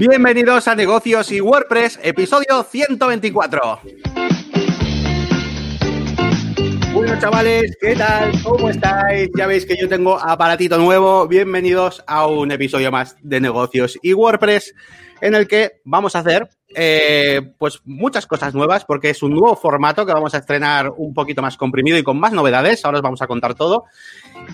Bienvenidos a Negocios y WordPress, episodio 124. Bueno, chavales, ¿qué tal? ¿Cómo estáis? Ya veis que yo tengo aparatito nuevo. Bienvenidos a un episodio más de Negocios y WordPress, en el que vamos a hacer eh, pues muchas cosas nuevas, porque es un nuevo formato que vamos a estrenar un poquito más comprimido y con más novedades. Ahora os vamos a contar todo.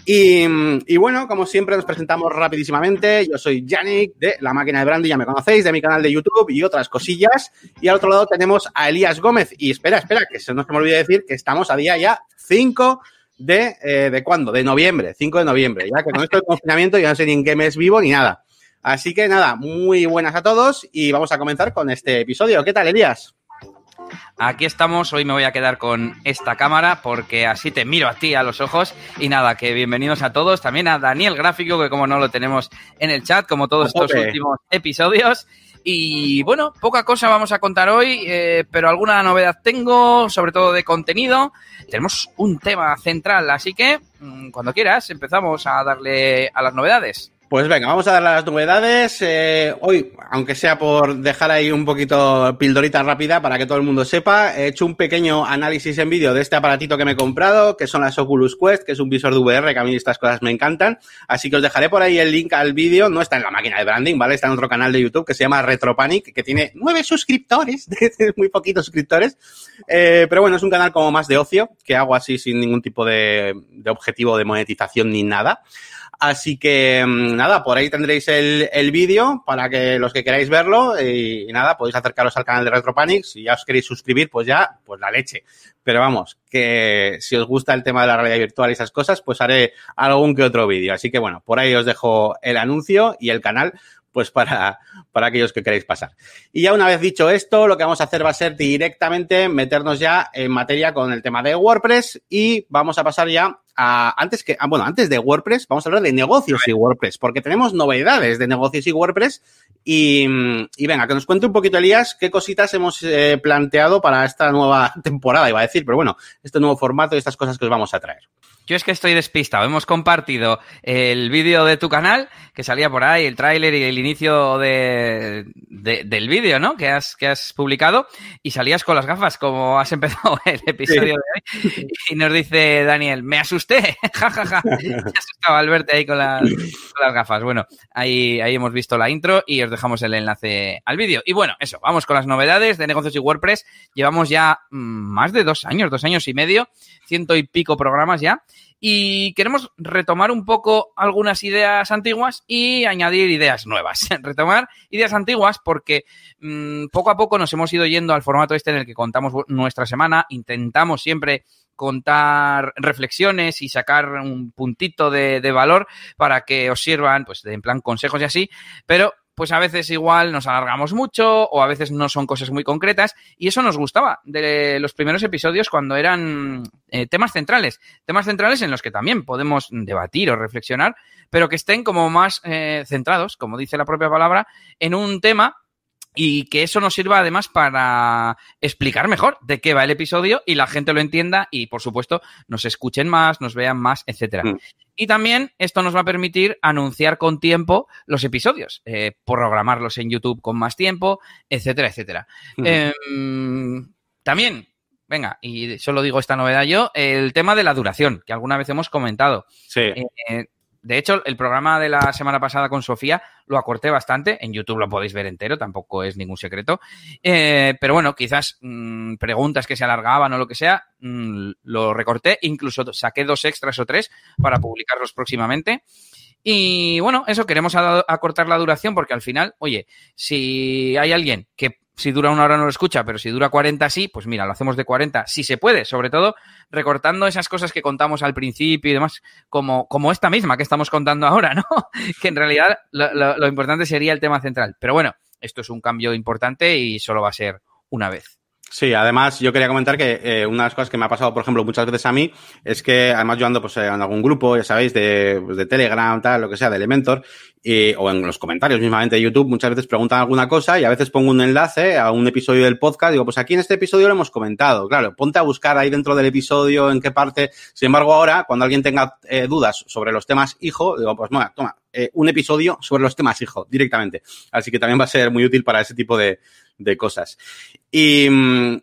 Y, bueno, como siempre, nos presentamos rapidísimamente. Yo soy Yannick de La Máquina de Brandy, ya me conocéis, de mi canal de YouTube y otras cosillas. Y al otro lado tenemos a Elías Gómez. Y espera, espera, que se nos me olvide decir que estamos a día ya 5 de, eh, ¿de cuándo? De noviembre, 5 de noviembre. Ya que con esto del confinamiento ya no sé ni en qué mes vivo ni nada. Así que nada, muy buenas a todos y vamos a comenzar con este episodio. ¿Qué tal, Elías? Aquí estamos, hoy me voy a quedar con esta cámara porque así te miro a ti a los ojos y nada, que bienvenidos a todos, también a Daniel Gráfico, que como no lo tenemos en el chat, como todos estos últimos episodios. Y bueno, poca cosa vamos a contar hoy, eh, pero alguna novedad tengo, sobre todo de contenido. Tenemos un tema central, así que mm, cuando quieras empezamos a darle a las novedades. Pues venga, vamos a dar las novedades. Eh, hoy, aunque sea por dejar ahí un poquito pildorita rápida para que todo el mundo sepa, he hecho un pequeño análisis en vídeo de este aparatito que me he comprado, que son las Oculus Quest, que es un visor de VR, que a mí estas cosas me encantan. Así que os dejaré por ahí el link al vídeo. No está en la máquina de branding, ¿vale? Está en otro canal de YouTube que se llama Retropanic, que tiene nueve suscriptores, muy poquitos suscriptores. Eh, pero bueno, es un canal como más de ocio, que hago así sin ningún tipo de, de objetivo de monetización ni nada. Así que mm, nada, por ahí tendréis el, el vídeo para que los que queráis verlo y, nada, podéis acercaros al canal de RetroPanic. Si ya os queréis suscribir, pues ya, pues la leche. Pero vamos, que si os gusta el tema de la realidad virtual y esas cosas, pues haré algún que otro vídeo. Así que bueno, por ahí os dejo el anuncio y el canal pues para, para aquellos que queréis pasar. Y ya una vez dicho esto, lo que vamos a hacer va a ser directamente meternos ya en materia con el tema de WordPress y vamos a pasar ya antes que, bueno, antes de WordPress, vamos a hablar de negocios y WordPress, porque tenemos novedades de negocios y WordPress. Y, y venga, que nos cuente un poquito, Elías, qué cositas hemos eh, planteado para esta nueva temporada, iba a decir, pero bueno, este nuevo formato y estas cosas que os vamos a traer. Yo es que estoy despistado. Hemos compartido el vídeo de tu canal, que salía por ahí, el tráiler y el inicio de, del vídeo, ¿no? Que has, que has publicado, y salías con las gafas, como has empezado el episodio de hoy. Y nos dice Daniel, me asusté, jajaja. Ja, ja. Me asustaba al verte ahí con las, con las, gafas. Bueno, ahí, ahí hemos visto la intro y os dejamos el enlace al vídeo. Y bueno, eso, vamos con las novedades de negocios y WordPress. Llevamos ya mm, más de dos años, dos años y medio, ciento y pico programas ya y queremos retomar un poco algunas ideas antiguas y añadir ideas nuevas. retomar ideas antiguas porque mmm, poco a poco nos hemos ido yendo al formato este en el que contamos nuestra semana, intentamos siempre contar reflexiones y sacar un puntito de, de valor para que os sirvan, pues, en plan consejos y así, pero pues a veces igual nos alargamos mucho o a veces no son cosas muy concretas y eso nos gustaba de los primeros episodios cuando eran eh, temas centrales, temas centrales en los que también podemos debatir o reflexionar, pero que estén como más eh, centrados, como dice la propia palabra, en un tema y que eso nos sirva además para explicar mejor de qué va el episodio y la gente lo entienda y por supuesto nos escuchen más, nos vean más, etcétera. Mm. Y también esto nos va a permitir anunciar con tiempo los episodios, eh, programarlos en YouTube con más tiempo, etcétera, etcétera. Mm. Eh, también, venga, y solo digo esta novedad yo, el tema de la duración, que alguna vez hemos comentado. Sí. Eh, de hecho, el programa de la semana pasada con Sofía lo acorté bastante. En YouTube lo podéis ver entero, tampoco es ningún secreto. Eh, pero bueno, quizás mmm, preguntas que se alargaban o lo que sea, mmm, lo recorté. Incluso saqué dos extras o tres para publicarlos próximamente. Y bueno, eso queremos acortar la duración porque al final, oye, si hay alguien que si dura una hora no lo escucha, pero si dura 40 sí, pues mira, lo hacemos de 40, si se puede, sobre todo recortando esas cosas que contamos al principio y demás, como, como esta misma que estamos contando ahora, ¿no? que en realidad lo, lo, lo importante sería el tema central. Pero bueno, esto es un cambio importante y solo va a ser una vez. Sí, además yo quería comentar que eh, una de las cosas que me ha pasado, por ejemplo, muchas veces a mí, es que además yo ando pues en algún grupo, ya sabéis, de, pues, de Telegram, tal, lo que sea, de Elementor, y, o en los comentarios mismamente de YouTube, muchas veces preguntan alguna cosa y a veces pongo un enlace a un episodio del podcast, digo, pues aquí en este episodio lo hemos comentado, claro, ponte a buscar ahí dentro del episodio en qué parte, sin embargo ahora, cuando alguien tenga eh, dudas sobre los temas hijo, digo, pues bueno, toma, eh, un episodio sobre los temas hijo, directamente. Así que también va a ser muy útil para ese tipo de, de cosas. Y,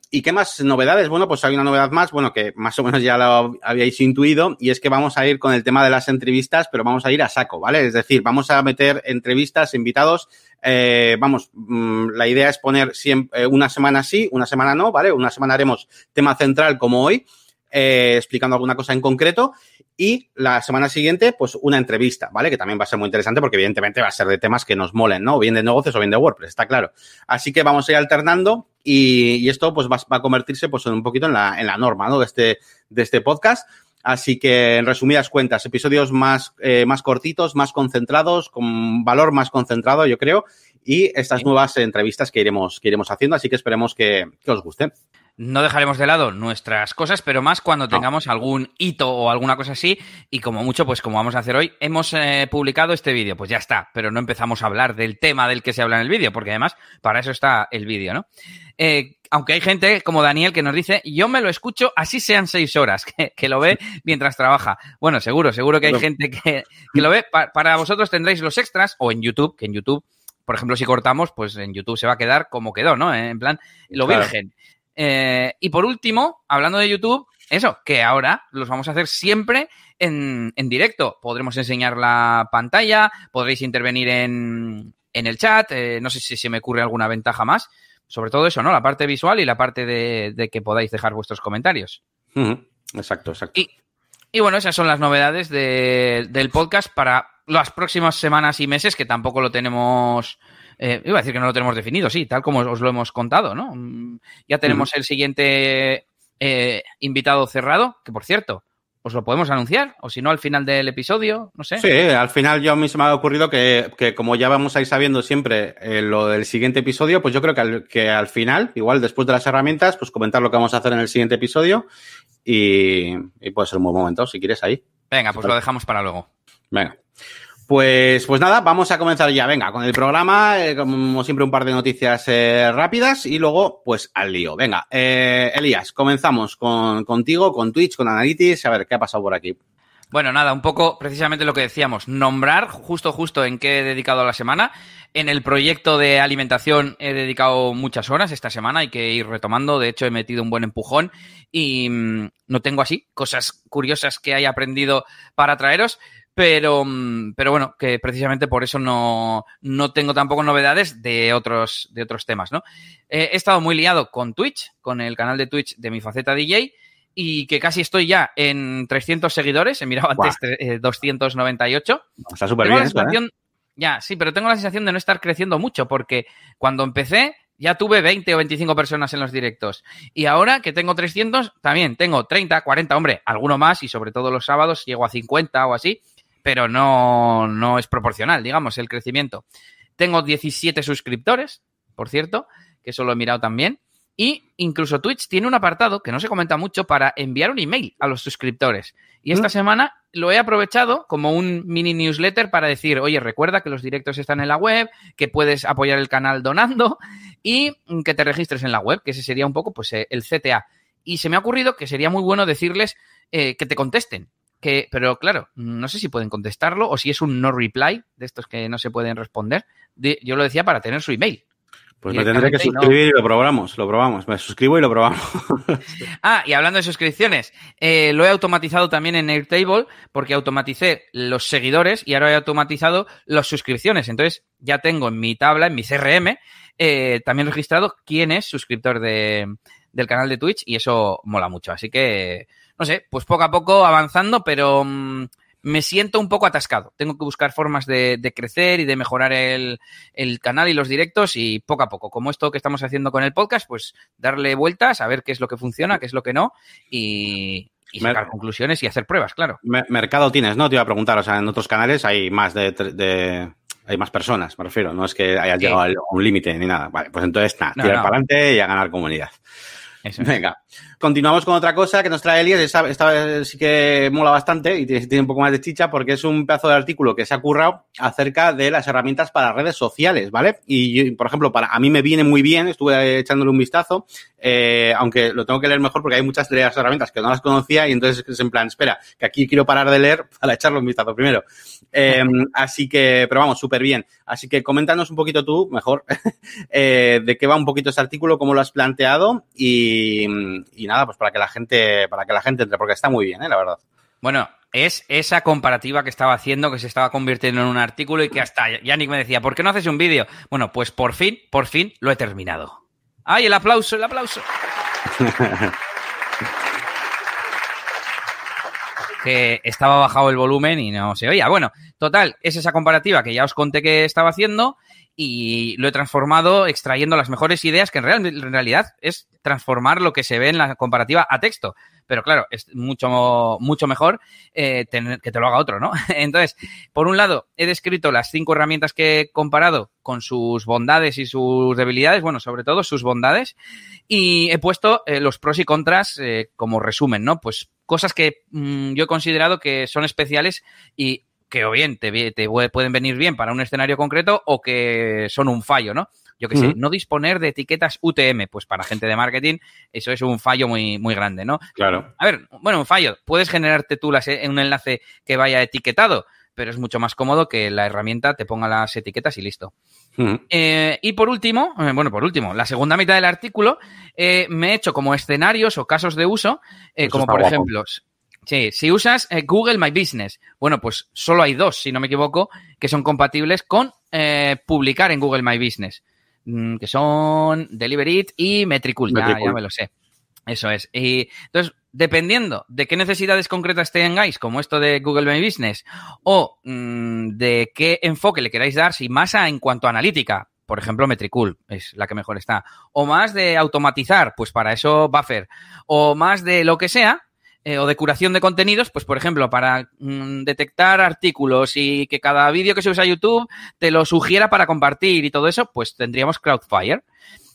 ¿Y qué más novedades? Bueno, pues hay una novedad más, bueno, que más o menos ya lo habíais intuido, y es que vamos a ir con el tema de las entrevistas, pero vamos a ir a saco, ¿vale? Es decir, vamos a meter entrevistas, invitados, eh, vamos, mm, la idea es poner siempre, una semana sí, una semana no, ¿vale? Una semana haremos tema central como hoy, eh, explicando alguna cosa en concreto, y la semana siguiente, pues una entrevista, ¿vale? Que también va a ser muy interesante porque evidentemente va a ser de temas que nos molen, ¿no? O bien de negocios o bien de WordPress, está claro. Así que vamos a ir alternando y, y esto pues va, va, a convertirse pues un poquito en la, en la norma, ¿no? De este, de este podcast. Así que, en resumidas cuentas, episodios más, eh, más cortitos, más concentrados, con valor más concentrado, yo creo, y estas nuevas entrevistas que iremos, que iremos haciendo. Así que esperemos que, que os gusten no dejaremos de lado nuestras cosas, pero más cuando tengamos no. algún hito o alguna cosa así. Y como mucho, pues como vamos a hacer hoy, hemos eh, publicado este vídeo. Pues ya está, pero no empezamos a hablar del tema del que se habla en el vídeo, porque además para eso está el vídeo, ¿no? Eh, aunque hay gente como Daniel que nos dice, yo me lo escucho así sean seis horas, que, que lo ve mientras trabaja. Bueno, seguro, seguro que hay gente que, que lo ve. Pa para vosotros tendréis los extras o en YouTube, que en YouTube, por ejemplo, si cortamos, pues en YouTube se va a quedar como quedó, ¿no? En plan, lo claro. virgen. Eh, y por último, hablando de YouTube, eso, que ahora los vamos a hacer siempre en, en directo. Podremos enseñar la pantalla, podréis intervenir en, en el chat, eh, no sé si se me ocurre alguna ventaja más. Sobre todo eso, ¿no? La parte visual y la parte de, de que podáis dejar vuestros comentarios. Uh -huh. Exacto, exacto. Y, y, bueno, esas son las novedades de, del podcast para las próximas semanas y meses, que tampoco lo tenemos eh, iba a decir que no lo tenemos definido, sí, tal como os lo hemos contado, ¿no? Ya tenemos uh -huh. el siguiente eh, invitado cerrado, que por cierto, ¿os lo podemos anunciar? O si no, al final del episodio, no sé. Sí, al final yo a mí se me ha ocurrido que, que como ya vamos a ir sabiendo siempre eh, lo del siguiente episodio, pues yo creo que al, que al final, igual después de las herramientas, pues comentar lo que vamos a hacer en el siguiente episodio y, y puede ser un buen momento, si quieres, ahí. Venga, pues lo dejamos para luego. Venga. Pues, pues nada, vamos a comenzar ya, venga, con el programa, eh, como siempre un par de noticias eh, rápidas y luego pues al lío. Venga, eh, Elías, comenzamos con, contigo, con Twitch, con Analytics, a ver qué ha pasado por aquí. Bueno, nada, un poco precisamente lo que decíamos, nombrar justo, justo en qué he dedicado la semana. En el proyecto de alimentación he dedicado muchas horas esta semana, hay que ir retomando, de hecho he metido un buen empujón y mmm, no tengo así cosas curiosas que haya aprendido para traeros, pero, mm, pero bueno, que precisamente por eso no, no tengo tampoco novedades de otros, de otros temas, ¿no? Eh, he estado muy liado con Twitch, con el canal de Twitch de mi faceta DJ, y que casi estoy ya en 300 seguidores, he mirado antes eh, 298. Está súper bien. ¿eh? Ya, sí, pero tengo la sensación de no estar creciendo mucho, porque cuando empecé ya tuve 20 o 25 personas en los directos. Y ahora que tengo 300, también tengo 30, 40, hombre, alguno más, y sobre todo los sábados llego a 50 o así pero no, no es proporcional, digamos, el crecimiento. Tengo 17 suscriptores, por cierto, que eso lo he mirado también. Y incluso Twitch tiene un apartado que no se comenta mucho para enviar un email a los suscriptores. Y esta ¿Mm? semana lo he aprovechado como un mini newsletter para decir, oye, recuerda que los directos están en la web, que puedes apoyar el canal donando y que te registres en la web, que ese sería un poco pues el CTA. Y se me ha ocurrido que sería muy bueno decirles eh, que te contesten, que, pero claro, no sé si pueden contestarlo o si es un no reply de estos que no se pueden responder. De, yo lo decía para tener su email. Pues me tendré que suscribir no. y lo probamos, lo probamos. Me suscribo y lo probamos. ah, y hablando de suscripciones, eh, lo he automatizado también en Airtable porque automaticé los seguidores y ahora he automatizado las suscripciones. Entonces ya tengo en mi tabla, en mi CRM, eh, también registrado quién es suscriptor de, del canal de Twitch y eso mola mucho. Así que no sé, pues poco a poco avanzando, pero mmm, me siento un poco atascado. Tengo que buscar formas de, de crecer y de mejorar el, el, canal y los directos y poco a poco, como esto que estamos haciendo con el podcast, pues darle vueltas, a ver qué es lo que funciona, qué es lo que no y, y sacar Mer conclusiones y hacer pruebas, claro. Mercado tienes, ¿no? Te iba a preguntar, o sea, en otros canales hay más de, de hay más personas, me refiero, no es que hayas sí. llegado a un límite ni nada. Vale, pues entonces nada, no, tirar no. para adelante y a ganar comunidad. Venga, continuamos con otra cosa que nos trae Elias. Esta, esta sí que mola bastante y tiene, un poco más de chicha porque es un pedazo de artículo que se ha currado acerca de las herramientas para redes sociales, ¿vale? Y, por ejemplo, para a mí me viene muy bien, estuve echándole un vistazo, eh, aunque lo tengo que leer mejor porque hay muchas de las herramientas que no las conocía y entonces es en plan, espera, que aquí quiero parar de leer para echarle un vistazo primero. Eh, así que, pero vamos, súper bien. Así que coméntanos un poquito tú, mejor, eh, de qué va un poquito este artículo, cómo lo has planteado y, y, nada, pues para que la gente, para que la gente entre, porque está muy bien, ¿eh? la verdad. Bueno, es esa comparativa que estaba haciendo, que se estaba convirtiendo en un artículo y que hasta Yannick me decía, ¿por qué no haces un vídeo? Bueno, pues por fin, por fin lo he terminado. ¡Ay, el aplauso, el aplauso! que estaba bajado el volumen y no se oía. Bueno, total, es esa comparativa que ya os conté que estaba haciendo y lo he transformado extrayendo las mejores ideas, que en, en realidad es transformar lo que se ve en la comparativa a texto. Pero claro, es mucho, mucho mejor eh, tener, que te lo haga otro, ¿no? Entonces, por un lado, he descrito las cinco herramientas que he comparado con sus bondades y sus debilidades, bueno, sobre todo sus bondades, y he puesto eh, los pros y contras eh, como resumen, ¿no? Pues cosas que mmm, yo he considerado que son especiales y que o bien te, te, pueden venir bien para un escenario concreto o que son un fallo, ¿no? Yo que uh -huh. sé, no disponer de etiquetas UTM, pues para gente de marketing eso es un fallo muy, muy grande, ¿no? Claro. A ver, bueno, un fallo. Puedes generarte tú las, un enlace que vaya etiquetado, pero es mucho más cómodo que la herramienta te ponga las etiquetas y listo. Uh -huh. eh, y por último, eh, bueno, por último, la segunda mitad del artículo eh, me he hecho como escenarios o casos de uso, eh, como por guapo. ejemplo, Sí, si usas eh, Google My Business, bueno, pues solo hay dos, si no me equivoco, que son compatibles con eh, publicar en Google My Business, mm, que son Deliverit y Metricool, Metricool. Ya, ya, me lo sé. Eso es. Y entonces, dependiendo de qué necesidades concretas tengáis, como esto de Google My Business, o mmm, de qué enfoque le queráis dar, si más en cuanto a analítica, por ejemplo, Metricool es la que mejor está, o más de automatizar, pues para eso Buffer, o más de lo que sea, eh, o de curación de contenidos, pues por ejemplo, para mmm, detectar artículos y que cada vídeo que subes a YouTube te lo sugiera para compartir y todo eso, pues tendríamos Crowdfire.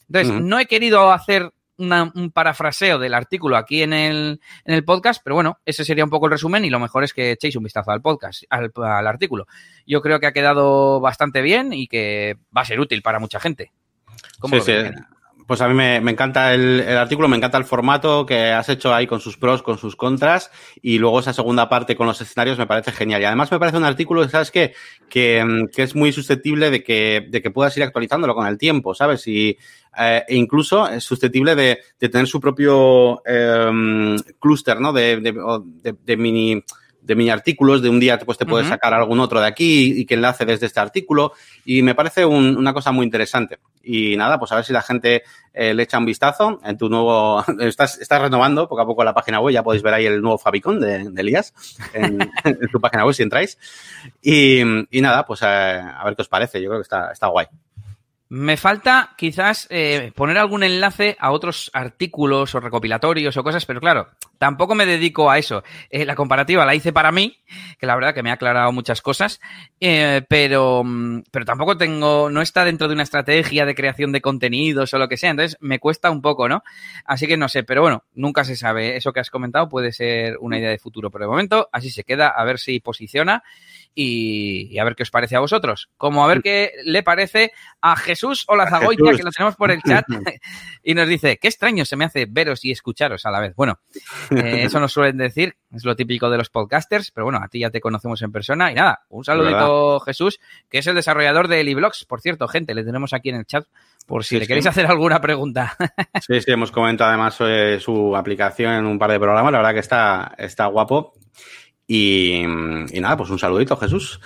Entonces, uh -huh. no he querido hacer una, un parafraseo del artículo aquí en el, en el podcast, pero bueno, ese sería un poco el resumen y lo mejor es que echéis un vistazo al podcast, al, al artículo. Yo creo que ha quedado bastante bien y que va a ser útil para mucha gente. ¿Cómo sí, sí pues a mí me, me encanta el, el, artículo, me encanta el formato que has hecho ahí con sus pros, con sus contras, y luego esa segunda parte con los escenarios me parece genial. Y además me parece un artículo, ¿sabes qué? Que, que es muy susceptible de que, de que puedas ir actualizándolo con el tiempo, ¿sabes? Y eh, e incluso es susceptible de, de tener su propio eh, clúster, ¿no? De, de, de, de mini de mini artículos, de un día pues te puedes uh -huh. sacar algún otro de aquí y que enlace desde este artículo y me parece un, una cosa muy interesante. Y nada, pues a ver si la gente eh, le echa un vistazo en tu nuevo, estás, estás renovando poco a poco la página web, ya podéis ver ahí el nuevo Fabicon de, de Elías en, en, tu página web si entráis. Y, y nada, pues a, eh, a, ver qué os parece, yo creo que está, está guay. Me falta quizás eh, poner algún enlace a otros artículos o recopilatorios o cosas, pero claro, tampoco me dedico a eso. Eh, la comparativa la hice para mí, que la verdad que me ha aclarado muchas cosas, eh, pero, mm, pero tampoco tengo, no está dentro de una estrategia de creación de contenidos o lo que sea, entonces me cuesta un poco, ¿no? Así que no sé, pero bueno, nunca se sabe. Eso que has comentado puede ser una idea de futuro, pero de momento así se queda, a ver si posiciona y, y, a ver qué os parece a vosotros. Como a ver qué le parece a Jesús Olazagoitia, que lo tenemos por el chat, y nos dice, qué extraño se me hace veros y escucharos a la vez. Bueno, eh, eso nos suelen decir, es lo típico de los podcasters, pero bueno, a ti ya te conocemos en persona. Y nada, un saludito Jesús, que es el desarrollador de Liblogs. Por cierto, gente, le tenemos aquí en el chat por si sí, le queréis sí. hacer alguna pregunta. sí, sí, hemos comentado además eh, su aplicación en un par de programas, la verdad que está, está guapo. Y, y, nada, pues un saludito, Jesús.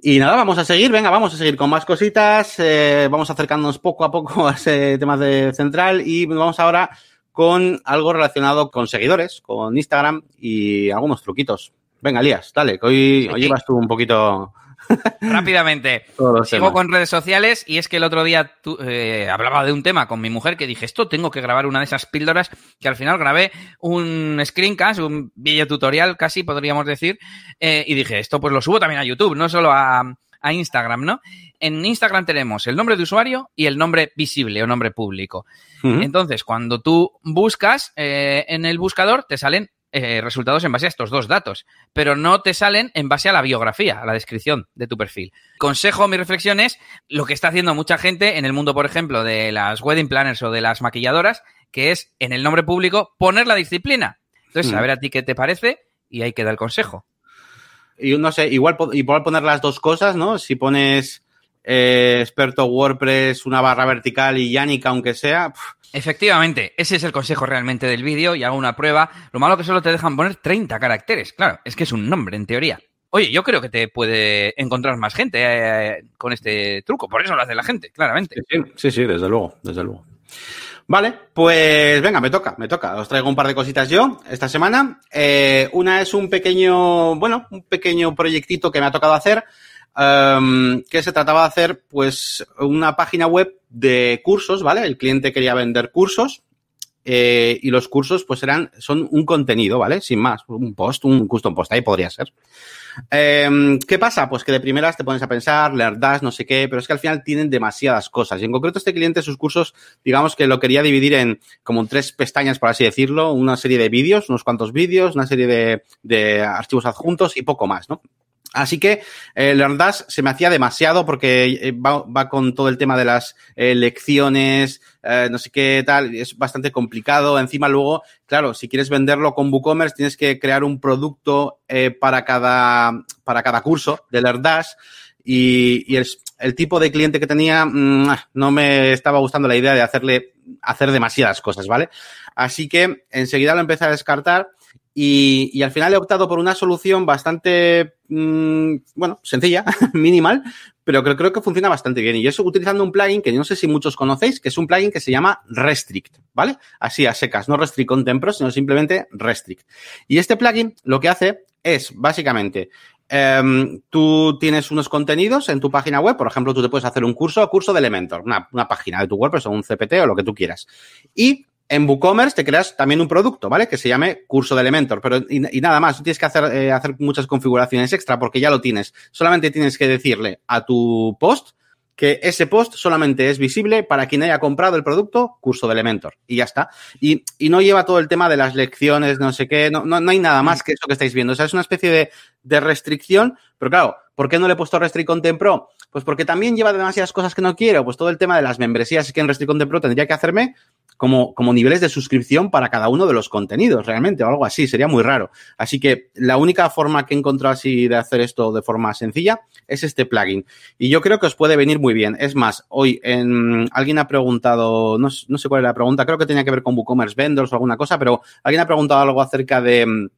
Y nada, vamos a seguir, venga, vamos a seguir con más cositas, eh, vamos acercándonos poco a poco a ese tema de central y vamos ahora con algo relacionado con seguidores, con Instagram y algunos truquitos. Venga, Lías, dale, que hoy, hoy llevas tú un poquito Rápidamente, sigo con redes sociales y es que el otro día tú, eh, hablaba de un tema con mi mujer que dije, esto tengo que grabar una de esas píldoras que al final grabé un screencast, un video tutorial casi podríamos decir, eh, y dije, esto pues lo subo también a YouTube, no solo a, a Instagram, ¿no? En Instagram tenemos el nombre de usuario y el nombre visible o nombre público. Entonces, cuando tú buscas eh, en el buscador, te salen eh, resultados en base a estos dos datos, pero no te salen en base a la biografía, a la descripción de tu perfil. Consejo, mi reflexión es lo que está haciendo mucha gente en el mundo, por ejemplo, de las wedding planners o de las maquilladoras, que es en el nombre público poner la disciplina. Entonces, a ver a ti qué te parece y ahí queda el consejo. Y no sé, igual, igual poner las dos cosas, ¿no? Si pones eh, experto WordPress, una barra vertical y Yannick, aunque sea. Efectivamente, ese es el consejo realmente del vídeo y hago una prueba. Lo malo que solo te dejan poner 30 caracteres. Claro, es que es un nombre en teoría. Oye, yo creo que te puede encontrar más gente eh, con este truco. Por eso lo hace la gente, claramente. Sí, sí, desde luego, desde luego. Vale, pues venga, me toca, me toca. Os traigo un par de cositas yo esta semana. Eh, una es un pequeño, bueno, un pequeño proyectito que me ha tocado hacer, em, que se trataba de hacer, pues, una página web de cursos, ¿vale? El cliente quería vender cursos eh, y los cursos, pues, eran, son un contenido, ¿vale? Sin más, un post, un custom post, ahí podría ser. Em, ¿Qué pasa? Pues que de primeras te pones a pensar, leer das, no sé qué, pero es que al final tienen demasiadas cosas. Y en concreto este cliente, sus cursos, digamos que lo quería dividir en como en tres pestañas, por así decirlo, una serie de vídeos, unos cuantos vídeos, una serie de, de archivos adjuntos y poco más, ¿no? Así que eh, LearnDash se me hacía demasiado porque eh, va, con todo el tema de las eh, lecciones, eh, no sé qué tal, es bastante complicado. Encima luego, claro, si quieres venderlo con WooCommerce tienes que crear un producto para, cada, para cada curso de LearnDash y, y el, el, tipo de cliente que tenía mm, no me estaba gustando la idea de hacerle hacer demasiadas cosas, ¿vale? Así que enseguida lo empecé a descartar y, y, al final he optado por una solución bastante, mmm, bueno, sencilla, minimal, pero creo, creo que funciona bastante bien. Y eso utilizando un plugin que no sé si muchos conocéis, que es un plugin que se llama Restrict, ¿vale? Así a secas, no Restrict Contempro, sino simplemente Restrict. Y este plugin lo que hace es, básicamente, Um, tú tienes unos contenidos en tu página web, por ejemplo, tú te puedes hacer un curso, curso de Elementor, una, una página de tu WordPress o un CPT o lo que tú quieras. Y en WooCommerce te creas también un producto, ¿vale? Que se llame curso de Elementor, pero y, y nada más, no tienes que hacer, eh, hacer muchas configuraciones extra porque ya lo tienes. Solamente tienes que decirle a tu post que ese post solamente es visible para quien haya comprado el producto curso de Elementor y ya está. Y, y no lleva todo el tema de las lecciones, no sé qué, no, no, no hay nada más que eso que estáis viendo. O sea, es una especie de, de restricción, pero claro, ¿por qué no le he puesto Restrict Content Pro? Pues porque también lleva demasiadas cosas que no quiero. Pues todo el tema de las membresías es que en Restrict Content Pro tendría que hacerme como, como niveles de suscripción para cada uno de los contenidos, realmente, o algo así, sería muy raro. Así que la única forma que he encontrado así de hacer esto de forma sencilla es este plugin. Y yo creo que os puede venir muy bien. Es más, hoy en, alguien ha preguntado, no, no sé cuál era la pregunta, creo que tenía que ver con WooCommerce Vendors o alguna cosa, pero alguien ha preguntado algo acerca de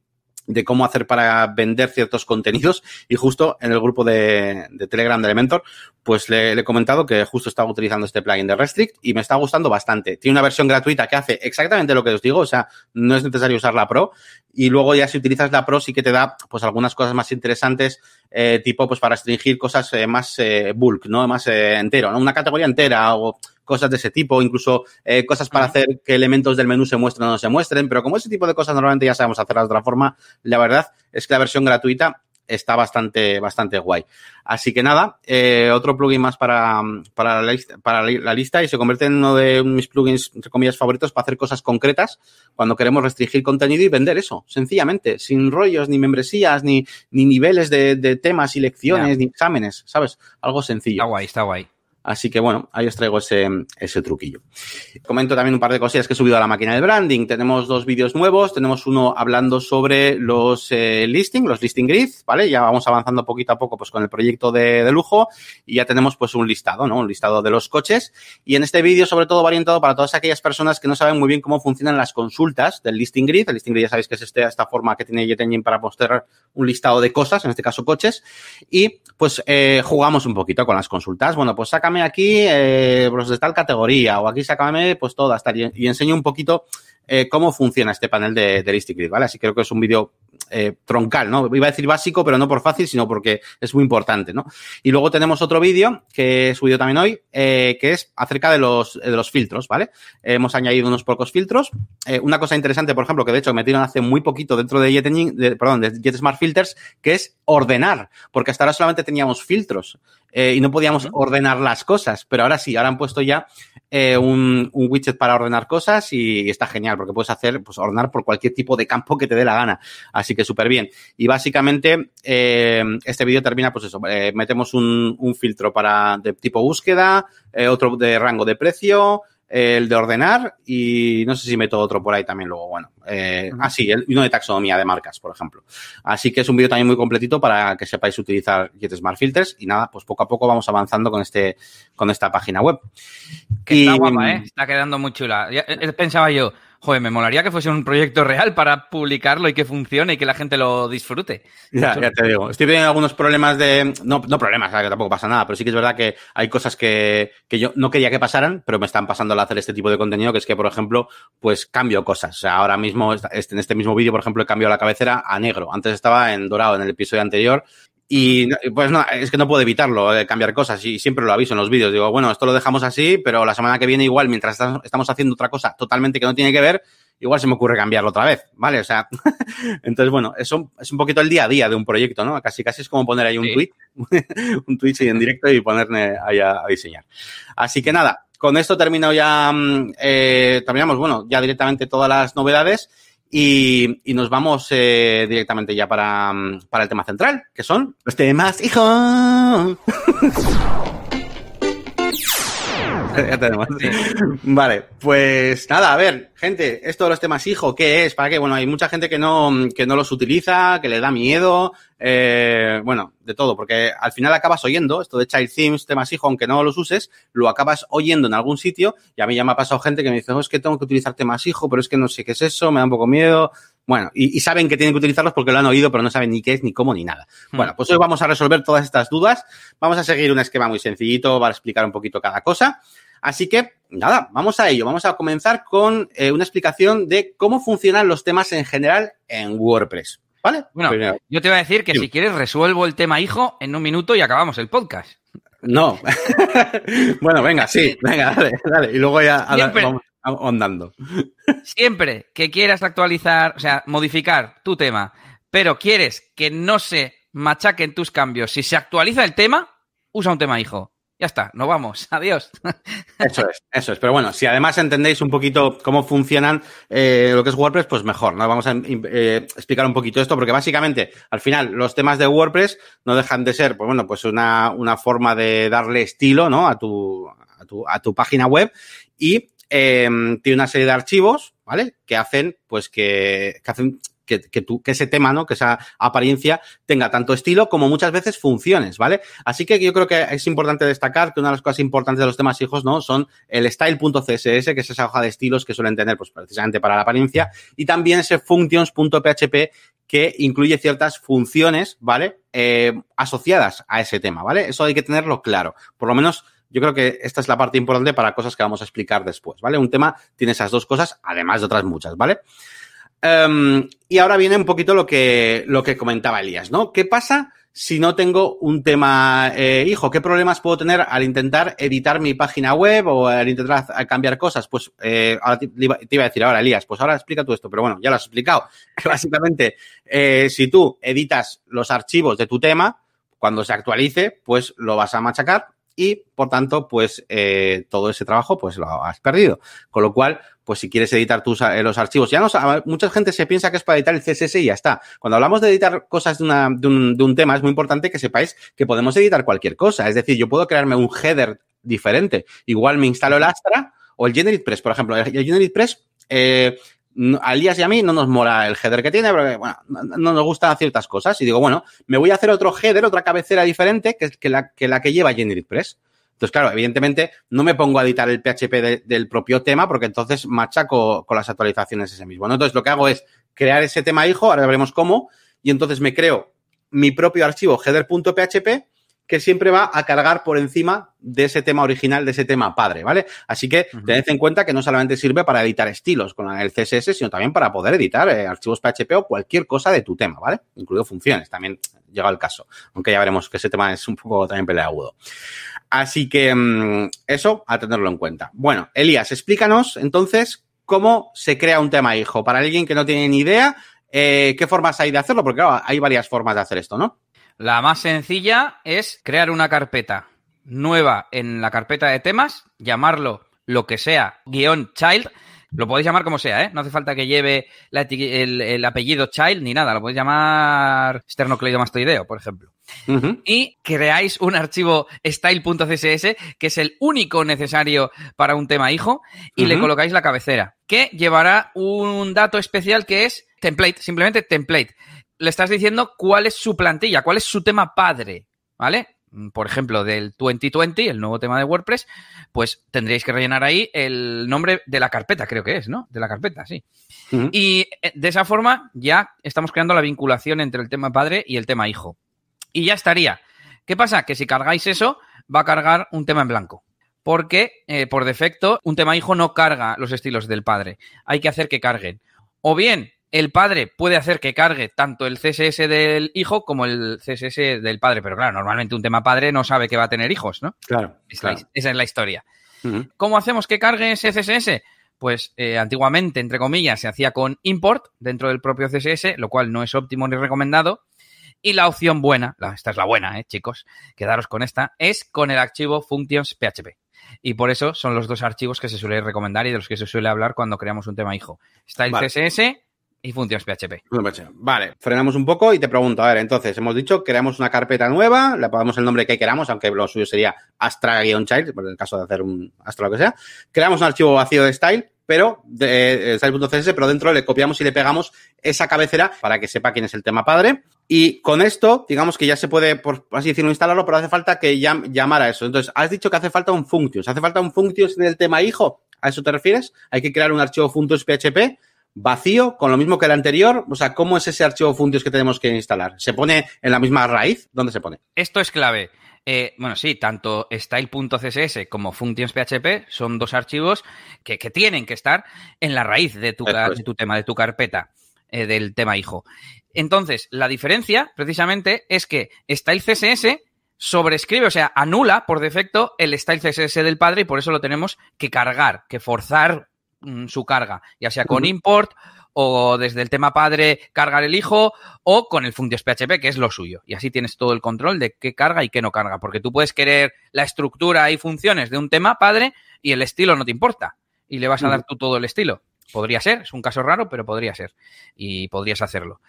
de cómo hacer para vender ciertos contenidos y justo en el grupo de, Telegram de Elementor, pues le, he comentado que justo estaba utilizando este plugin de Restrict y me está gustando bastante. Tiene una versión gratuita que hace exactamente lo que os digo, o sea, no es necesario usar la Pro y luego ya si utilizas la Pro sí que te da pues algunas cosas más interesantes, eh, tipo pues para restringir cosas eh, más eh, bulk, ¿no? Más entero, ¿no? Una categoría entera o cosas de ese tipo, incluso eh, cosas para hacer que elementos del menú se muestren o no se muestren, pero como ese tipo de cosas normalmente ya sabemos hacerlas de otra forma, la verdad es que la versión gratuita está bastante, bastante guay. Así que nada, eh, otro plugin más para, para, la lista, para la lista y se convierte en uno de mis plugins, entre comillas, favoritos para hacer cosas concretas cuando queremos restringir contenido y vender eso, sencillamente, sin rollos, ni membresías, ni, ni niveles de, de temas y lecciones, yeah. ni exámenes, ¿sabes? Algo sencillo. Está guay, está guay. Así que bueno, ahí os traigo ese, ese truquillo. Comento también un par de cosillas que he subido a la máquina de branding. Tenemos dos vídeos nuevos. Tenemos uno hablando sobre los eh, listing, los listing grids, ¿vale? Ya vamos avanzando poquito a poco pues con el proyecto de, de, lujo y ya tenemos pues un listado, ¿no? Un listado de los coches. Y en este vídeo sobre todo va orientado para todas aquellas personas que no saben muy bien cómo funcionan las consultas del listing grid. El listing grid ya sabéis que es este, esta forma que tiene Jet Engine para mostrar un listado de cosas, en este caso coches. Y pues eh, jugamos un poquito con las consultas. Bueno, pues sácame aquí eh, los de tal categoría o aquí sácame pues todas tal y, y enseño un poquito eh, cómo funciona este panel de, de Grid, ¿vale? Así creo que es un vídeo eh, troncal, ¿no? Iba a decir básico, pero no por fácil, sino porque es muy importante, ¿no? Y luego tenemos otro vídeo que he subido también hoy, eh, que es acerca de los, de los filtros, ¿vale? hemos añadido unos pocos filtros. Una cosa interesante, por ejemplo, que de hecho metieron hace muy poquito dentro de Jet, de Jet Smart Filters, que es ordenar, porque hasta ahora solamente teníamos filtros eh, y no podíamos ordenar las cosas, pero ahora sí, ahora han puesto ya eh, un, un, widget para ordenar cosas y está genial porque puedes hacer, pues ordenar por cualquier tipo de campo que te dé la gana. Así que súper bien. Y básicamente eh, este vídeo termina, pues eso, eh, metemos un, un, filtro para de tipo búsqueda, otro de rango de precio, el de ordenar y no sé si meto otro por ahí también luego, bueno. Eh, ah, sí, el, uno de taxonomía de marcas, por ejemplo. Así que es un vídeo también muy completito para que sepáis utilizar Smart Filters y nada, pues poco a poco vamos avanzando con este con esta página web. Que y, está guapa, ¿eh? Está quedando muy chula. Ya, eh, pensaba yo, joder, me molaría que fuese un proyecto real para publicarlo y que funcione y que la gente lo disfrute. Ya, ya te digo. Estoy teniendo algunos problemas de. No, no problemas, que tampoco pasa nada, pero sí que es verdad que hay cosas que, que yo no quería que pasaran, pero me están pasando al hacer este tipo de contenido, que es que, por ejemplo, pues cambio cosas. O sea, ahora mismo, en este mismo vídeo, por ejemplo, he cambiado la cabecera a negro. Antes estaba en dorado en el episodio anterior y pues no, es que no puedo evitarlo, de cambiar cosas y siempre lo aviso en los vídeos. Digo, bueno, esto lo dejamos así, pero la semana que viene igual, mientras estamos haciendo otra cosa totalmente que no tiene que ver, igual se me ocurre cambiarlo otra vez, ¿vale? O sea, entonces, bueno, eso es un poquito el día a día de un proyecto, ¿no? Casi, casi es como poner ahí un sí. tweet, un tweet en directo y ponerme ahí a, a, diseñar. Así que nada, con esto termino ya, eh, terminamos, bueno, ya directamente todas las novedades. Y, y, nos vamos eh, directamente ya para, para el tema central, que son los temas, hijo. ya tenemos. Vale, pues nada, a ver, gente, esto de los temas hijo, ¿qué es? ¿Para qué? Bueno, hay mucha gente que no, que no los utiliza, que le da miedo, eh, bueno, de todo, porque al final acabas oyendo esto de Child Themes, temas hijo, aunque no los uses, lo acabas oyendo en algún sitio y a mí ya me ha pasado gente que me dice, oh, es que tengo que utilizar temas hijo, pero es que no sé qué es eso, me da un poco miedo. Bueno, y, y, saben que tienen que utilizarlos porque lo han oído, pero no saben ni qué es, ni cómo, ni nada. Hmm. Bueno, pues hoy vamos a resolver todas estas dudas. Vamos a seguir un esquema muy sencillito para explicar un poquito cada cosa. Así que, nada, vamos a ello. Vamos a comenzar con eh, una explicación de cómo funcionan los temas en general en WordPress. ¿Vale? Bueno, Primero. yo te voy a decir que sí. si quieres resuelvo el tema hijo en un minuto y acabamos el podcast. No. bueno, venga, sí, venga, dale, dale. Y luego ya Siempre, vamos ahondando. Siempre que quieras actualizar, o sea, modificar tu tema, pero quieres que no se machaquen tus cambios, si se actualiza el tema, usa un tema hijo. Ya está, nos vamos. Adiós. Eso es, eso es. Pero bueno, si además entendéis un poquito cómo funcionan eh, lo que es WordPress, pues mejor. ¿no? Vamos a eh, explicar un poquito esto, porque básicamente, al final, los temas de WordPress no dejan de ser, pues bueno, pues una, una forma de darle estilo, ¿no? A tu, a tu, a tu página web. Y eh, tiene una serie de archivos, ¿vale? Que hacen, pues que, que hacen que, que, ese tema, ¿no? Que esa apariencia tenga tanto estilo como muchas veces funciones, ¿vale? Así que yo creo que es importante destacar que una de las cosas importantes de los temas hijos, ¿no? Son el style.css, que es esa hoja de estilos que suelen tener, pues precisamente para la apariencia, y también ese functions.php que incluye ciertas funciones, ¿vale? Eh, asociadas a ese tema, ¿vale? Eso hay que tenerlo claro. Por lo menos yo creo que esta es la parte importante para cosas que vamos a explicar después, ¿vale? Un tema tiene esas dos cosas, además de otras muchas, ¿vale? Um, y ahora viene un poquito lo que, lo que comentaba Elías, ¿no? ¿Qué pasa si no tengo un tema eh, hijo? ¿Qué problemas puedo tener al intentar editar mi página web o al intentar cambiar cosas? Pues eh, ahora te, te, iba a decir ahora, Elías, pues ahora explica tú esto, pero bueno, ya lo has explicado. Básicamente, eh, si tú editas los archivos de tu tema, cuando se actualice, pues lo vas a machacar y, por tanto, pues eh, todo ese trabajo pues lo has perdido. Con lo cual, pues si quieres editar tus eh, los archivos, ya no mucha gente se piensa que es para editar el CSS y ya está. Cuando hablamos de editar cosas de, una, de, un, tema, es muy importante que sepáis que podemos editar cualquier cosa. Es decir, yo puedo crearme un header diferente. Igual me instalo el Astra o el GeneratePress, por ejemplo. El GeneratePress eh, a Elías y a mí no nos mola el header que tiene, porque bueno, no nos gustan ciertas cosas. Y digo, bueno, me voy a hacer otro header, otra cabecera diferente que, que, la, que la que lleva GeneratePress. Entonces, claro, evidentemente no me pongo a editar el PHP de, del propio tema porque entonces machaco con las actualizaciones ese mismo. Entonces, lo que hago es crear ese tema hijo, ahora veremos cómo, y entonces me creo mi propio archivo header.php que siempre va a cargar por encima de ese tema original, de ese tema padre, ¿vale? Así que tened en cuenta que no solamente sirve para editar estilos con el CSS, sino también para poder editar eh, archivos PHP o cualquier cosa de tu tema, ¿vale? Incluido funciones, también llega el caso. Aunque ya veremos que ese tema es un poco también peleagudo. Así que mm, eso, a tenerlo en cuenta. Bueno, Elías, explícanos entonces cómo se crea un tema hijo. Para alguien que no tiene ni idea, eh, ¿qué formas hay de hacerlo? Porque claro, hay varias formas de hacer esto, ¿no? La más sencilla es crear una carpeta nueva en la carpeta de temas, llamarlo lo que sea, guion child. Lo podéis llamar como sea, ¿eh? No hace falta que lleve el, apellido child ni nada. Lo podéis llamar esternocleidomastoideo, por ejemplo. Y creáis un archivo style.css, que es el único necesario para un tema hijo, y le colocáis la cabecera, que llevará un dato especial que es template, simplemente template. Le estás diciendo cuál es su plantilla, cuál es su tema padre, ¿vale? por ejemplo, del 2020, el nuevo tema de WordPress, pues tendréis que rellenar ahí el nombre de la carpeta, creo que es, ¿no? De la carpeta, sí. Y eh, de esa forma ya estamos creando la vinculación entre el tema padre y el tema hijo. Y ya estaría. ¿Qué pasa? Que si cargáis eso, va a cargar un tema en blanco. Porque, eh, por defecto, un tema hijo no carga los estilos del padre. Hay que hacer que carguen. O bien, el padre puede hacer que cargue tanto el CSS del hijo como el CSS del padre. Pero claro, normalmente un tema padre no sabe que va a tener hijos, ¿no? Claro. esa es la historia. ¿Cómo hacemos que cargue ese CSS? Pues eh, antiguamente, entre comillas, se hacía con import dentro del propio CSS, lo cual no es óptimo ni recomendado. Y la opción buena, esta es la buena, ¿eh, chicos, quedaros con esta, es con el archivo functions.php. Y por eso son los dos archivos que se suele recomendar y de los que se suele hablar cuando creamos un tema hijo. Está el CSS y functions.php. Vale, frenamos un poco y te pregunto, a ver, entonces, hemos dicho, creamos una carpeta nueva, le ponemos el nombre que queramos, aunque lo suyo sería Astra-Child, en el caso de hacer un Astra lo que sea. Creamos un archivo vacío de style, pero de, style.css, pero dentro le copiamos y le pegamos esa cabecera para que sepa quién es el tema padre. Y con esto, digamos que ya se puede, por así decirlo, instalarlo, pero hace falta que llamar a eso. Entonces, has dicho que hace falta un functions. ¿Hace falta un functions en el tema hijo? ¿A eso te refieres? Hay que crear un archivo functions.php vacío, con lo mismo que el anterior? O sea, ¿cómo es ese archivo Funtios que tenemos que instalar? ¿Se pone en la misma raíz? ¿Dónde se pone? Esto es clave. Eh, bueno, sí, tanto style.css como functions.php son dos archivos que, tienen que estar en la raíz de tu, tu tema, de tu carpeta, eh, del tema hijo. Entonces, la diferencia, precisamente, es que style.css sobrescribe, o sea, anula por defecto el style CSS del padre y por eso lo tenemos que cargar, que forzar Mm, su carga, ya sea con import o desde el tema padre cargar el hijo o con el functions PHP, que es lo suyo. Y así tienes todo el control de qué carga y qué no carga, porque tú puedes querer la estructura y funciones de un tema padre y el estilo no te importa y le vas a dar tú todo el estilo. Podría ser, es un caso raro, pero podría ser y podrías hacerlo.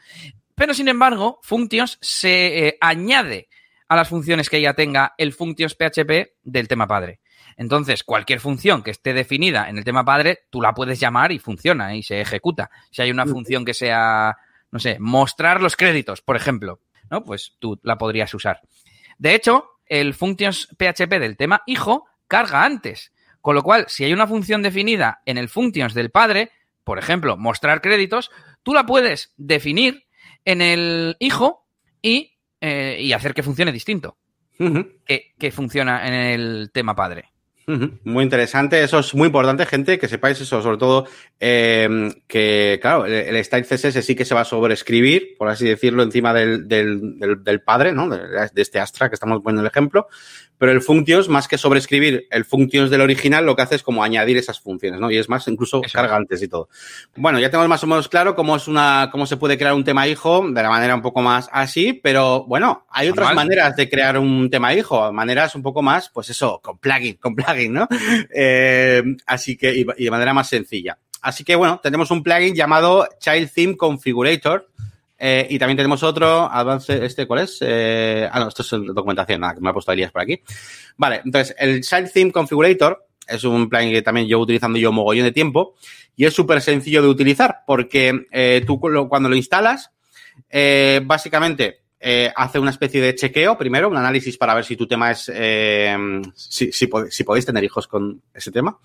Pero sin embargo, functions se eh, añade a las funciones que ya tenga el functions PHP del tema padre. Entonces, cualquier función que esté definida en el tema padre, tú la puedes llamar y funciona y se ejecuta. Si hay una función que sea, no sé, mostrar los créditos, por ejemplo, ¿no? Pues tú la podrías usar. De hecho, el functions PHP del tema hijo carga antes. Con lo cual, si hay una función definida en el functions del padre, por ejemplo, mostrar créditos, tú la puedes definir en el hijo y, eh, hacer que funcione distinto. que, funciona en el tema padre. Muy interesante, eso es muy importante, gente, que sepáis eso, sobre todo em, que, claro, el, style CSS sí que se va a sobreescribir, por así decirlo, encima del, del, del, padre, ¿no? De, de, este Astra que estamos poniendo el ejemplo, pero el functions, más que sobreescribir el functions del original, lo que hace es como añadir esas funciones, ¿no? Y es más, incluso cargantes y todo. Bueno, ya tenemos más o menos claro cómo es una, cómo se puede crear un tema hijo de la manera un poco más así, pero bueno, hay otras maneras de crear un tema hijo, maneras un poco más, pues eso, con plugin, con plugin, ¿no? Eh, así que, y, de manera más sencilla. Así que bueno, tenemos un plugin llamado Child Theme Configurator, eh, y también tenemos otro, avance, ¿este cuál es? Eh, ah, no, esto es documentación, nada, que me ha puesto Elías por aquí. Vale, entonces, el Child Theme Configurator es un plugin que también llevo utilizando yo mogollón de tiempo y es súper sencillo de utilizar porque tú cuando lo instalas, básicamente eh, hace una especie de chequeo primero, un análisis para ver si tu tema es, eh, si, si, podéis tener hijos con ese tema.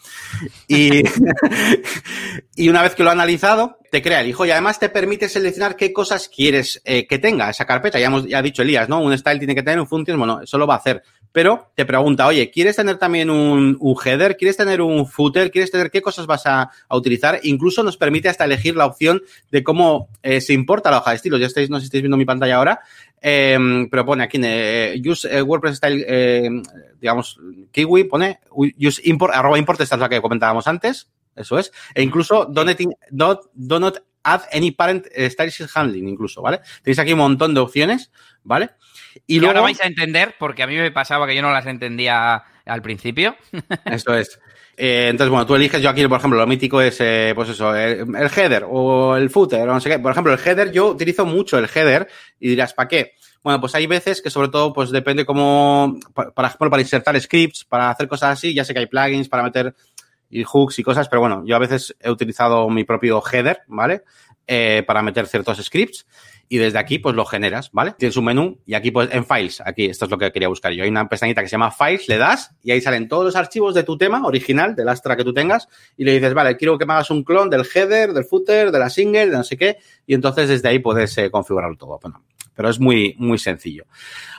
Y, y una vez que lo ha analizado, te crea el hijo y además te permite seleccionar qué cosas quieres eh, que tenga esa carpeta. Ya hemos ya dicho Elías, ¿no? Un style tiene que tener un function, bueno, eso lo va a hacer. Pero te pregunta, oye, ¿quieres tener también un, header? ¿Quieres tener un footer? ¿Quieres tener qué cosas vas a, utilizar? Incluso nos permite hasta elegir la opción de cómo eh, se importa la hoja de estilo. Ya estáis, no sé si estáis viendo mi pantalla ahora, eh, pero pone aquí, eh, use eh, WordPress style, eh, digamos, Kiwi, pone use import, arroba import, esta es la que comentábamos antes, eso es, e incluso don't, don't, do not add any parent style handling, incluso, ¿vale? Tenéis aquí un montón de opciones, ¿vale? Y, y luego, ahora vais a entender, porque a mí me pasaba que yo no las entendía al principio. Eso es. Eh, entonces, bueno, tú eliges, yo aquí, por ejemplo, lo mítico es, eh, pues eso, el, el, header o el footer o no sé qué. Por ejemplo, el header, yo utilizo mucho el header y dirás, ¿para qué? Bueno, pues hay veces que sobre todo, pues depende cómo, por ejemplo, para insertar scripts, para hacer cosas así, ya sé que hay plugins para meter y hooks y cosas, pero bueno, yo a veces he utilizado mi propio header, ¿vale? Eh, para meter ciertos scripts y desde aquí pues lo generas, ¿vale? Tienes un menú y aquí pues en Files, aquí esto es lo que quería buscar yo. Hay una pestañita que se llama Files, le das y ahí salen todos los archivos de tu tema original, del Astra que tú tengas y le dices, vale, quiero que me hagas un clon del header, del footer, de la single, de no sé qué y entonces desde ahí puedes eh, configurarlo todo. Bueno, pero es muy, muy sencillo.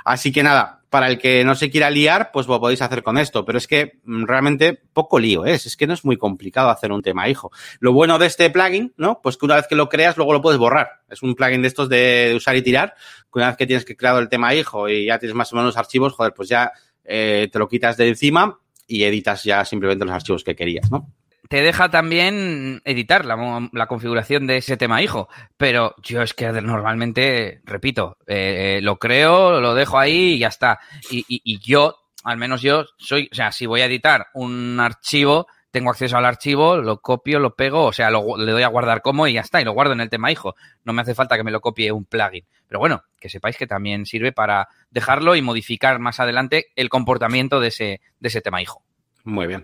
Así que nada, para el que no se quiera liar, pues lo podéis hacer con esto, pero es que realmente poco lío es, es que no es muy complicado hacer un tema hijo. Lo bueno de este plugin, ¿no? Pues que una vez que lo creas, luego lo puedes borrar. Es un plugin de estos de, usar y tirar, que una vez que tienes que creado el tema hijo y ya tienes más o menos los archivos, joder, pues ya eh, te lo quitas de encima y editas ya simplemente los archivos que querías, ¿no? Te deja también editar la, la, configuración de ese tema hijo. Pero yo es que normalmente, repito, eh, lo creo, lo dejo ahí y ya está. Y, y, yo, al menos yo, soy, o sea, si voy a editar un archivo, tengo acceso al archivo, lo copio, lo pego, o sea, lo, le doy a guardar como y ya está, y lo guardo en el tema hijo. No me hace falta que me lo copie un plugin. Pero bueno, que sepáis que también sirve para dejarlo y modificar más adelante el comportamiento de ese, de ese tema hijo. Muy bien.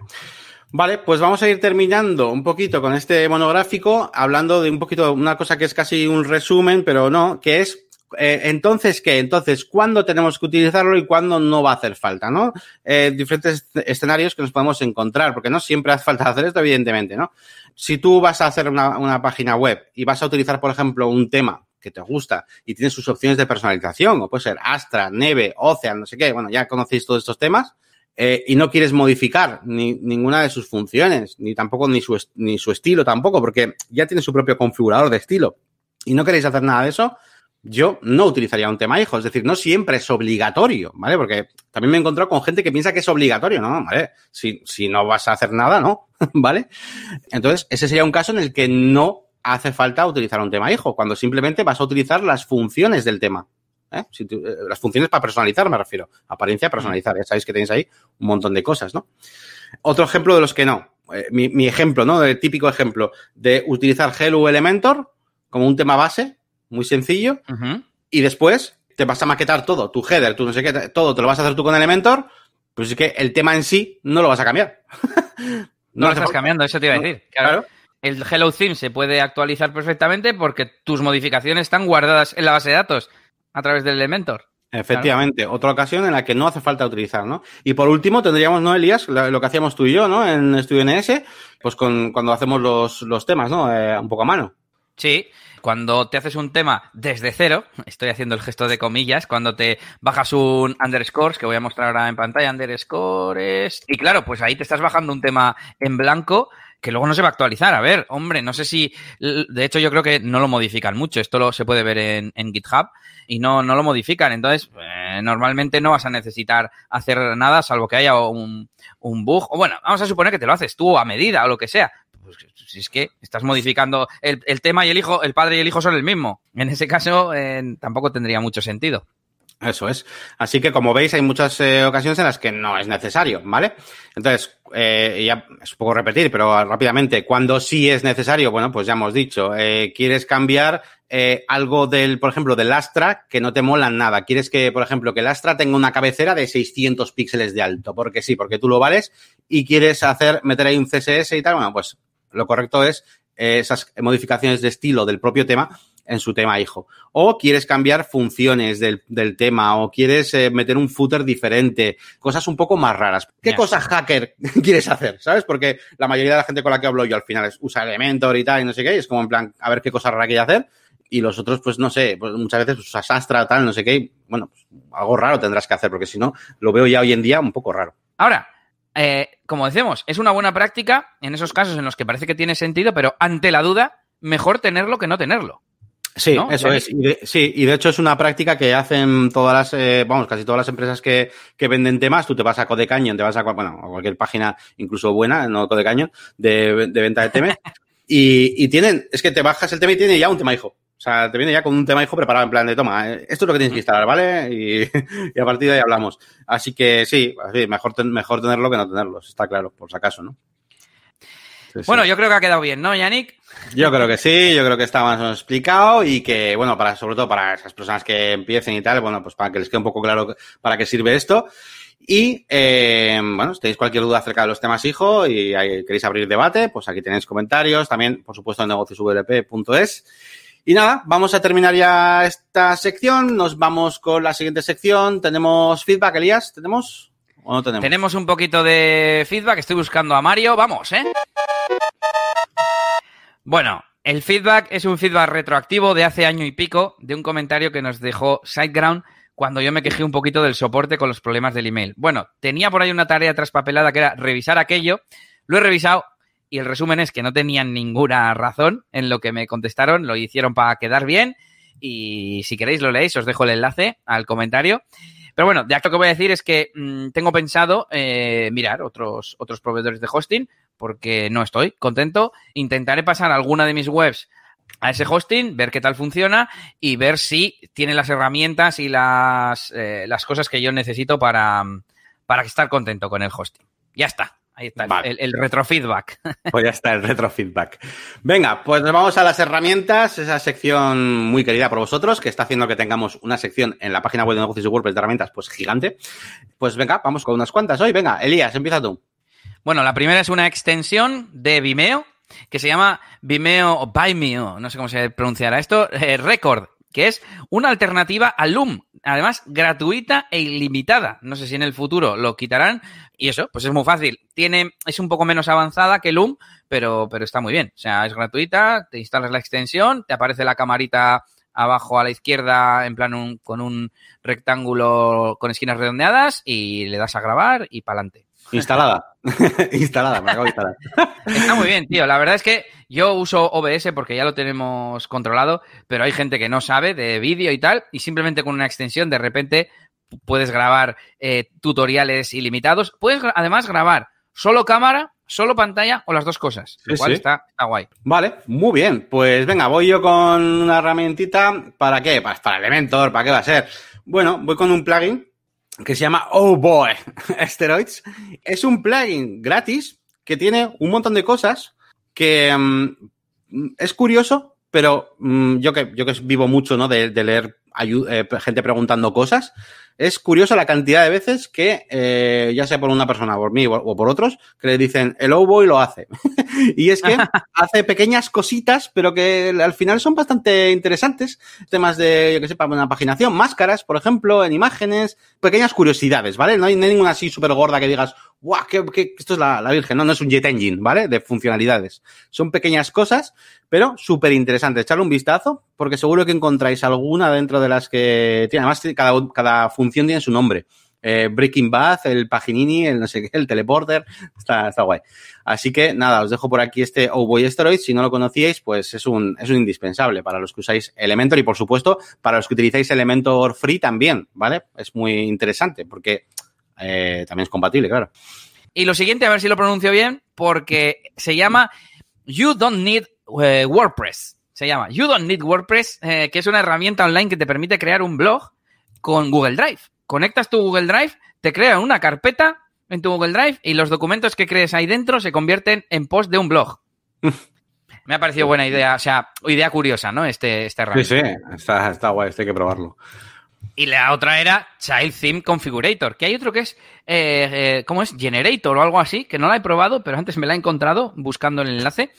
Vale, pues vamos a ir terminando un poquito con este monográfico, hablando de un poquito, una cosa que es casi un resumen, pero no, que es, eh, entonces, ¿qué? Entonces, ¿cuándo tenemos que utilizarlo y cuándo no va a hacer falta, no? Eh, diferentes escenarios que nos podemos encontrar, porque no siempre hace falta hacer esto, evidentemente, ¿no? Si tú vas a hacer una, una página web y vas a utilizar, por ejemplo, un tema que te gusta y tienes sus opciones de personalización, o puede ser Astra, Neve, Ocean, no sé qué, bueno, ya conocéis todos estos temas, eh, y no quieres modificar ni, ninguna de sus funciones, ni tampoco ni su, ni su estilo tampoco, porque ya tiene su propio configurador de estilo y no queréis hacer nada de eso, yo no utilizaría un tema hijo. Es decir, no siempre es obligatorio, ¿vale? Porque también me he encontrado con gente que piensa que es obligatorio, ¿no? ¿Vale? Si, si no vas a hacer nada, ¿no? ¿Vale? Entonces, ese sería un caso en el que no hace falta utilizar un tema hijo, cuando simplemente vas a utilizar las funciones del tema. ¿Eh? Si tú, eh, las funciones para personalizar, me refiero. Apariencia, personalizar. Ya sabéis que tenéis ahí un montón de cosas, ¿no? Otro ejemplo de los que no. Eh, mi, mi, ejemplo, ¿no? El típico ejemplo de utilizar Hello Elementor como un tema base, muy sencillo, uh -huh. y después te vas a maquetar todo, tu header, tu no sé qué, todo te lo vas a hacer tú con Elementor, pues es que el tema en sí no lo vas a cambiar. no, no lo estás cambiando, eso te iba a decir. Claro. claro. El Hello Theme se puede actualizar perfectamente porque tus modificaciones están guardadas en la base de datos a través del Elementor. Efectivamente, claro. otra ocasión en la que no hace falta utilizar, ¿no? Y por último tendríamos, ¿no, Elías? Lo que hacíamos tú y yo, ¿no? En Studio NS, pues con, cuando hacemos los, los temas, ¿no? Eh, un poco a mano. Sí, cuando te haces un tema desde cero, estoy haciendo el gesto de comillas, cuando te bajas un underscores, que voy a mostrar ahora en pantalla, underscores, y claro, pues ahí te estás bajando un tema en blanco que luego no se va a actualizar. A ver, hombre, no sé si. De hecho, yo creo que no lo modifican mucho. Esto lo, se puede ver en, en GitHub y no, no lo modifican. Entonces, eh, normalmente no vas a necesitar hacer nada salvo que haya un, un bug. O bueno, vamos a suponer que te lo haces tú a medida o lo que sea. Pues si es que estás modificando el, el tema y el hijo, el padre y el hijo son el mismo. En ese caso, eh, tampoco tendría mucho sentido. Eso es. Así que, como veis, hay muchas eh, ocasiones en las que no es necesario, ¿vale? Entonces, eh, ya es poco repetir, pero rápidamente, cuando sí es necesario, bueno, pues ya hemos dicho, eh, quieres cambiar algo del, por ejemplo, del Astra que no te mola nada. Quieres que, por ejemplo, que el Astra tenga una cabecera de 600 píxeles de alto, porque sí, porque tú lo vales y quieres hacer, meter ahí un CSS y tal, bueno, pues lo correcto es esas modificaciones de estilo del propio tema, en su tema hijo. O quieres cambiar funciones del, del tema, o quieres eh, meter un footer diferente, cosas un poco más raras. ¿Qué Ya. cosas hacker quieres hacer? ¿Sabes? Porque la mayoría de la gente con la que hablo yo al final es usa Elementor y tal, y no sé qué, y es como en plan, a ver qué cosa rara quiere hacer. Y los otros, pues no sé, pues muchas veces usas Astra, tal, no sé qué, y, bueno, pues algo raro tendrás que hacer, porque si no, lo veo ya hoy en día un poco raro. Ahora, eh, como decimos, es una buena práctica en esos casos en los que parece que tiene sentido, pero ante la duda, mejor tenerlo que no tenerlo. Sí, ¿no? eso es. Y de- sí, y de hecho es una práctica que hacen todas las, eh, vamos, casi todas las empresas que, que venden temas. Tú te vas a Code Canyon, te vas a, bueno, a cualquier página, incluso buena, no Code Canyon, de, de venta de temas. y, y tienen, es que te bajas el tema y tiene ya un tema hijo. O sea, te viene ya con un tema hijo preparado en plan de toma, eh, esto es lo que tienes que instalar, ¿vale? Y, y a partir de ahí hablamos. Así que sí, mejor, ten- mejor tenerlo que no tenerlo, está claro, por si acaso, ¿no? Sí, sí. Bueno, yo creo que ha quedado bien, ¿no, Yannick? Yo creo que sí, yo creo que está más o menos explicado y que, bueno, para, sobre todo para esas personas que empiecen y tal, bueno, pues para que les quede un poco claro para qué sirve esto. Y, eh, bueno, si tenéis cualquier duda acerca de los temas hijo y queréis abrir debate, pues aquí tenéis comentarios, también, por supuesto, en negociosvlp.es. Y nada, vamos a terminar ya esta sección, nos vamos con la siguiente sección. ¿Tenemos feedback, Elías? ¿Tenemos tenemos? Un poquito de feedback, estoy buscando a Mario, vamos, ¿eh? Bueno, el feedback es un feedback retroactivo de hace año y pico, de un comentario que nos dejó SiteGround cuando yo me quejé un poquito del soporte con los problemas del email. Bueno, tenía por ahí una tarea traspapelada que era revisar aquello, lo he revisado y el resumen es que no tenían ninguna razón en lo que me contestaron, lo hicieron para quedar bien y si queréis lo leéis, os dejo el enlace al comentario. Pero bueno, de acto que voy a decir es que mmm, tengo pensado eh, mirar otros, otros proveedores de hosting porque no estoy contento. Intentaré pasar alguna de mis webs a ese hosting, ver qué tal funciona y ver si tiene las herramientas y las, eh, las cosas que yo necesito para, para estar contento con el hosting. Ya está. Ahí está el, el retrofeedback. Pues ya está el retrofeedback. Venga, pues nos vamos a las herramientas, esa sección muy querida por vosotros, que está haciendo que tengamos una sección en la página web de negocios y WordPress de herramientas, pues gigante. Pues venga, vamos con unas cuantas hoy. Venga, Elías, empieza tú. Bueno, la primera es una extensión de Vimeo que se llama Vimeo o Vimeo, no sé cómo se pronunciará esto, eh, Record, que es una alternativa a Loom, además gratuita e ilimitada. No sé si en el futuro lo quitarán y eso, pues es muy fácil. Tiene, es un poco menos avanzada que Loom, pero, pero está muy bien. O sea, es gratuita, te instalas la extensión, te aparece la camarita abajo a la izquierda en plan un, con un rectángulo con esquinas redondeadas y le das a grabar y para adelante. Instalada. Instalada, me acabo de instalar. Está muy bien, tío. La verdad es que yo uso OBS porque ya lo tenemos controlado, pero hay gente que no sabe de vídeo y tal, y simplemente con una extensión de repente puedes grabar eh, tutoriales ilimitados. Puedes además grabar solo cámara, solo pantalla o las dos cosas, lo Sí, cual sí. Está, está guay. Vale, muy bien. Pues venga, voy yo con una herramientita. ¿Para qué? Pues para Elementor, ¿para qué va a ser? Bueno, voy con un plugin que se llama Oh Boy Steroids. Es un plugin gratis que tiene un montón de cosas que mm, es curioso, pero mm, yo que yo que vivo mucho, ¿no? De, leer eh, gente preguntando cosas. Es curioso la cantidad de veces que, eh, ya sea por una persona, por mí o, por otros, que le dicen el Boy lo hace. y es que hace pequeñas cositas, pero que al final son bastante interesantes. Temas de, yo que sé, para una paginación, máscaras, por ejemplo, en imágenes, pequeñas curiosidades, ¿vale? No hay, no hay ninguna así súper gorda que digas, guau, que, que esto es la, la virgen, no, no es un jet engine, ¿vale? De funcionalidades. Son pequeñas cosas, pero súper interesantes. Echarle un vistazo, porque seguro que encontráis alguna dentro de las que tiene. Además, cada, cada función tiene su nombre. Eh, Breaking Bad, el Paginini, el no sé qué, el Teleporter, está, está guay. Así que nada, os dejo por aquí este Oh Boy Steroid. Si no lo conocíais, pues es un, es un indispensable para los que usáis Elementor y por supuesto para los que utilizáis Elementor Free también, ¿vale? Es muy interesante porque eh, también es compatible, claro. Y lo siguiente, a ver si lo pronuncio bien, porque se llama You Don't Need eh, WordPress. Se llama You Don't Need WordPress, eh, que es una herramienta online que te permite crear un blog con Google Drive. Conectas tu Google Drive, te crea una carpeta en tu Google Drive y los documentos que crees ahí dentro se convierten en post de un blog. Me ha parecido buena idea, o sea, idea curiosa, ¿no? Este, este Sí, sí, está, está guay, esto hay que probarlo. Y la otra era Child Theme Configurator, que hay otro que es, eh, eh, ¿cómo es? Generator o algo así, que no la he probado, pero antes me la he encontrado buscando el enlace.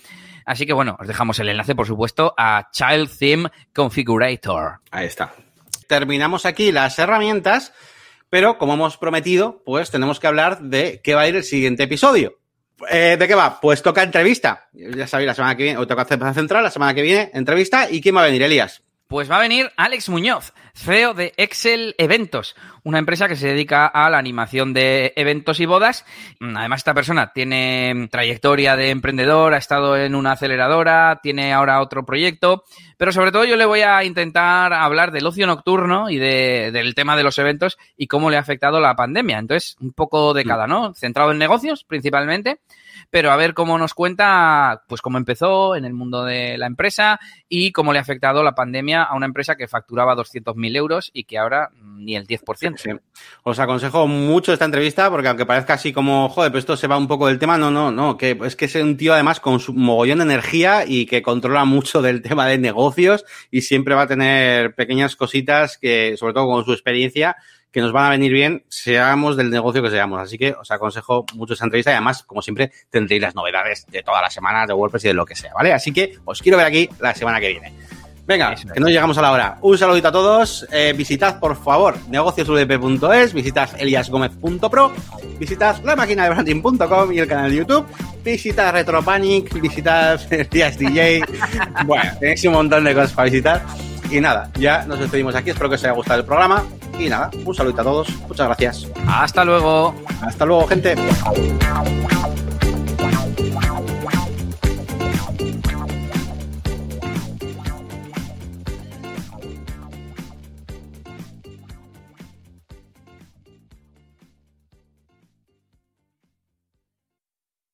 Así que bueno, os dejamos el enlace, por supuesto, a Child Theme Configurator. Ahí está. Terminamos aquí las herramientas, pero como hemos prometido, pues tenemos que hablar de qué va a ir el siguiente episodio. Eh, ¿De qué va? Pues toca entrevista. Ya sabéis, la semana que viene, o toca central, la semana que viene, entrevista. ¿Y quién va a venir, Elías? Pues va a venir Alex Muñoz, CEO de Excel Eventos, una empresa que se dedica a la animación de eventos y bodas. Además, esta persona tiene trayectoria de emprendedor, ha estado en una aceleradora, tiene ahora otro proyecto, pero sobre todo yo le voy a intentar hablar del ocio nocturno y del tema de los eventos y cómo le ha afectado la pandemia. Entonces, un poco de cada, ¿no? Centrado en negocios principalmente pero a ver cómo nos cuenta, pues cómo empezó en el mundo de la empresa y cómo le ha afectado la pandemia a una empresa que facturaba 200.000 euros y que ahora ni el 10%. Os aconsejo mucho esta entrevista porque aunque parezca así como, joder, pero esto se va un poco del tema, no, no, no, que es que es un tío además con su mogollón de energía y que controla mucho del tema de negocios y siempre va a tener pequeñas cositas que, sobre todo con su experiencia, que nos van a venir bien, seamos del negocio que seamos. Así que os aconsejo mucho esa entrevista y además, como siempre, tendréis las novedades de todas las semanas de WordPress y de lo que sea, ¿vale? Así que os quiero ver aquí la semana que viene. Venga, que no llegamos a la hora. Un saludito a todos. Eh, visitad, por favor, negociosudp.es, visitad eliasgomez.pro, visitad la máquina de branding.com y el canal de YouTube, visitad Retropanic, visitad Días DJ. bueno, tenéis un montón de cosas para visitar. Y nada, ya nos despedimos aquí. Espero que os haya gustado el programa. Y nada, un saludo a todos. Muchas gracias. Hasta luego. Hasta luego, gente.